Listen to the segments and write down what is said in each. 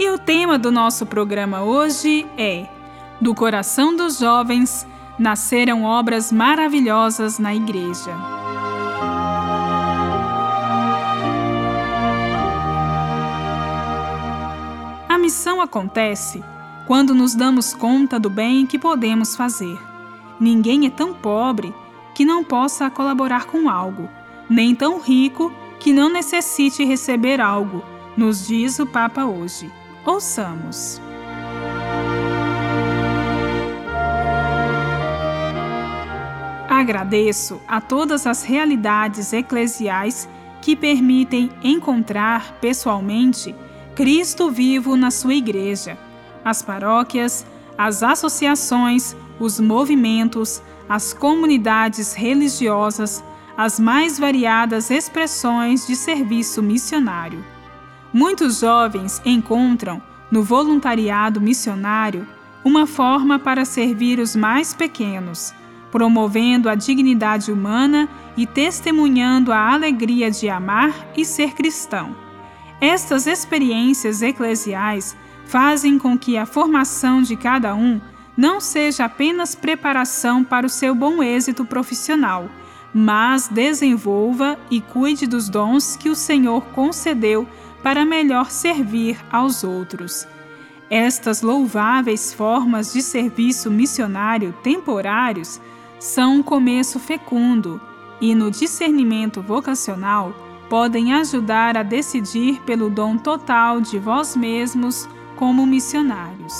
E o tema do nosso programa hoje é: Do coração dos jovens nasceram obras maravilhosas na Igreja. A missão acontece quando nos damos conta do bem que podemos fazer. Ninguém é tão pobre que não possa colaborar com algo, nem tão rico que não necessite receber algo, nos diz o Papa hoje. Ouçamos. Agradeço a todas as realidades eclesiais que permitem encontrar pessoalmente Cristo vivo na sua igreja, as paróquias, as associações, os movimentos, as comunidades religiosas, as mais variadas expressões de serviço missionário. Muitos jovens encontram no voluntariado missionário uma forma para servir os mais pequenos, promovendo a dignidade humana e testemunhando a alegria de amar e ser cristão. Estas experiências eclesiais fazem com que a formação de cada um não seja apenas preparação para o seu bom êxito profissional, mas desenvolva e cuide dos dons que o Senhor concedeu para melhor servir aos outros. Estas louváveis formas de serviço missionário temporários são um começo fecundo e, no discernimento vocacional, podem ajudar a decidir pelo dom total de vós mesmos como missionários.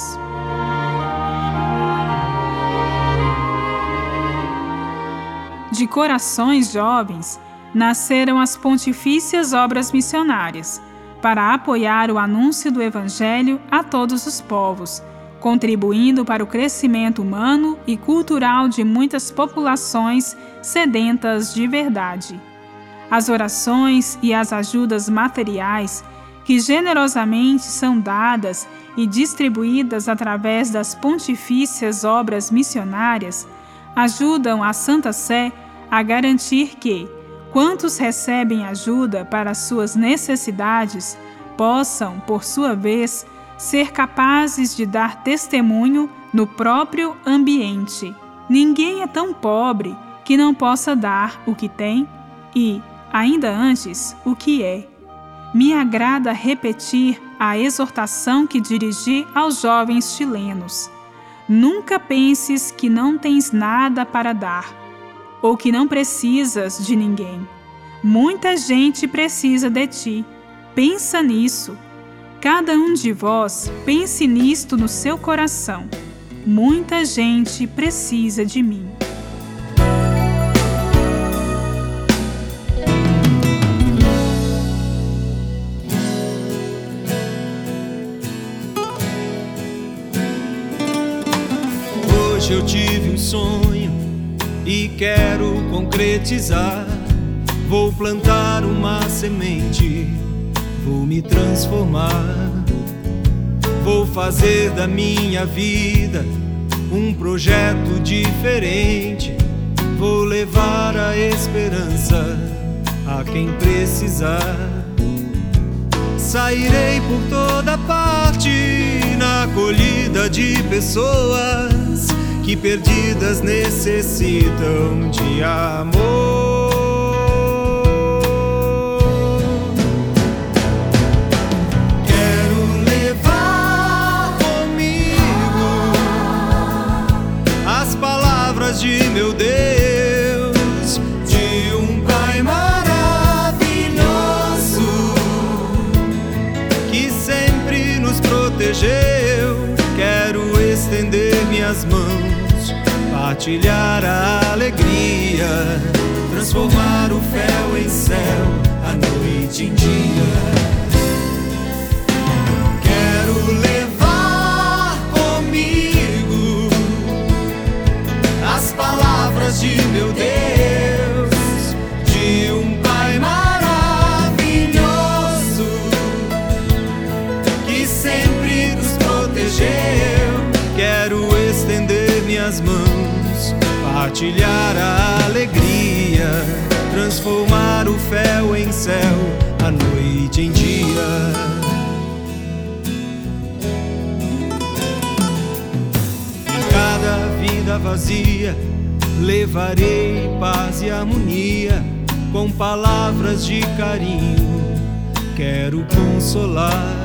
De corações jovens nasceram as pontifícias obras missionárias para apoiar o anúncio do Evangelho a todos os povos, contribuindo para o crescimento humano e cultural de muitas populações sedentas de verdade. As orações e as ajudas materiais que generosamente são dadas e distribuídas através das pontifícias obras missionárias ajudam a Santa Sé a garantir que, quantos recebem ajuda para suas necessidades possam, por sua vez, ser capazes de dar testemunho no próprio ambiente. Ninguém é tão pobre que não possa dar o que tem e, ainda antes, o que é. Me agrada repetir a exortação que dirigi aos jovens chilenos. Nunca penses que não tens nada para dar ou que não precisas de ninguém. Muita gente precisa de ti. Pensa nisso. Cada um de vós pense nisto no seu coração. Muita gente precisa de mim. Hoje eu tive um sonho e quero concretizar. Vou plantar uma semente, vou me transformar. Vou fazer da minha vida um projeto diferente. Vou levar a esperança a quem precisar. Sairei por toda parte na acolhida de pessoas que perdidas necessitam de amor. estender minhas mãos, partilhar a alegria, transformar o fel em céu, a noite em dia. Quero levar comigo as palavras de meu Deus. Partilhar a alegria, transformar o fel em céu, a noite em dia. Em cada vida vazia, levarei paz e harmonia com palavras de carinho. Quero consolar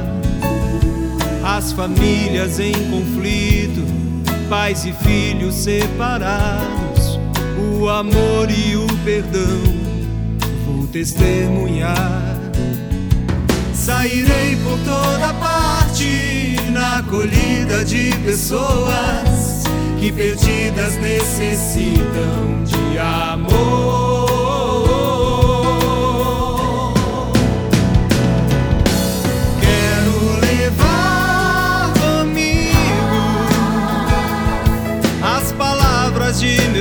as famílias em conflito, pais e filhos separados, o amor e o perdão vou testemunhar. Sairei por toda parte na acolhida de pessoas que perdidas necessitam de amor.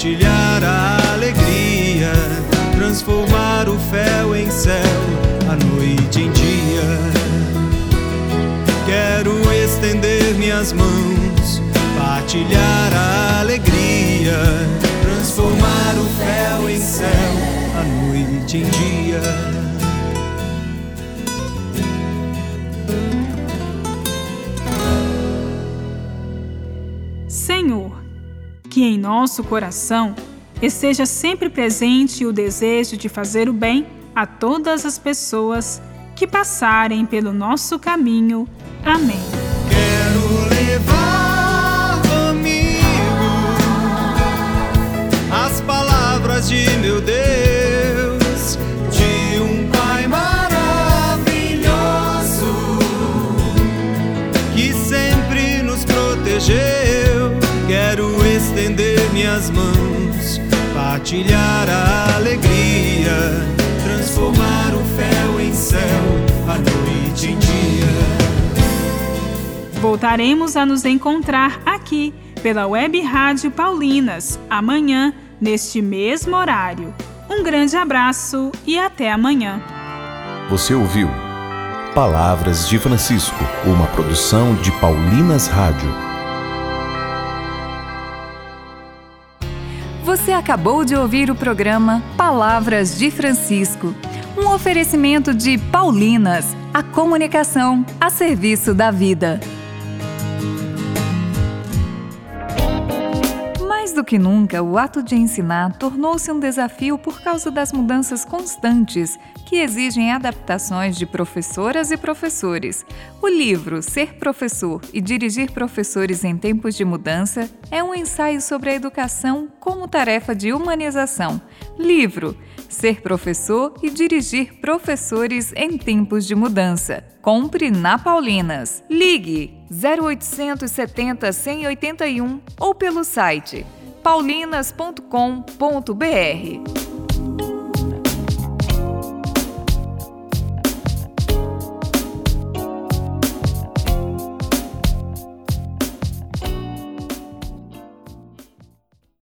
partilhar a alegria, transformar o fel em céu, a noite em dia. Quero estender minhas mãos, partilhar a alegria, transformar o fel em céu, a noite em dia. Que em nosso coração esteja sempre presente o desejo de fazer o bem a todas as pessoas que passarem pelo nosso caminho. Amém. Partilhar a alegria, transformar o fel em céu, a noite em dia. Voltaremos a nos encontrar aqui pela Web Rádio Paulinas amanhã, neste mesmo horário. Um grande abraço e até amanhã. Você ouviu Palavras de Francisco, uma produção de Paulinas Rádio. Acabou de ouvir o programa Palavras de Francisco, um oferecimento de Paulinas, a comunicação a serviço da vida. Mais do que nunca, o ato de ensinar tornou-se um desafio por causa das mudanças constantes que exigem adaptações de professoras e professores. O livro Ser Professor e Dirigir Professores em Tempos de Mudança é um ensaio sobre a educação como tarefa de humanização. Livro Ser Professor e Dirigir Professores em Tempos de Mudança. Compre na Paulinas. Ligue 0870 181 ou pelo site paulinas.com.br.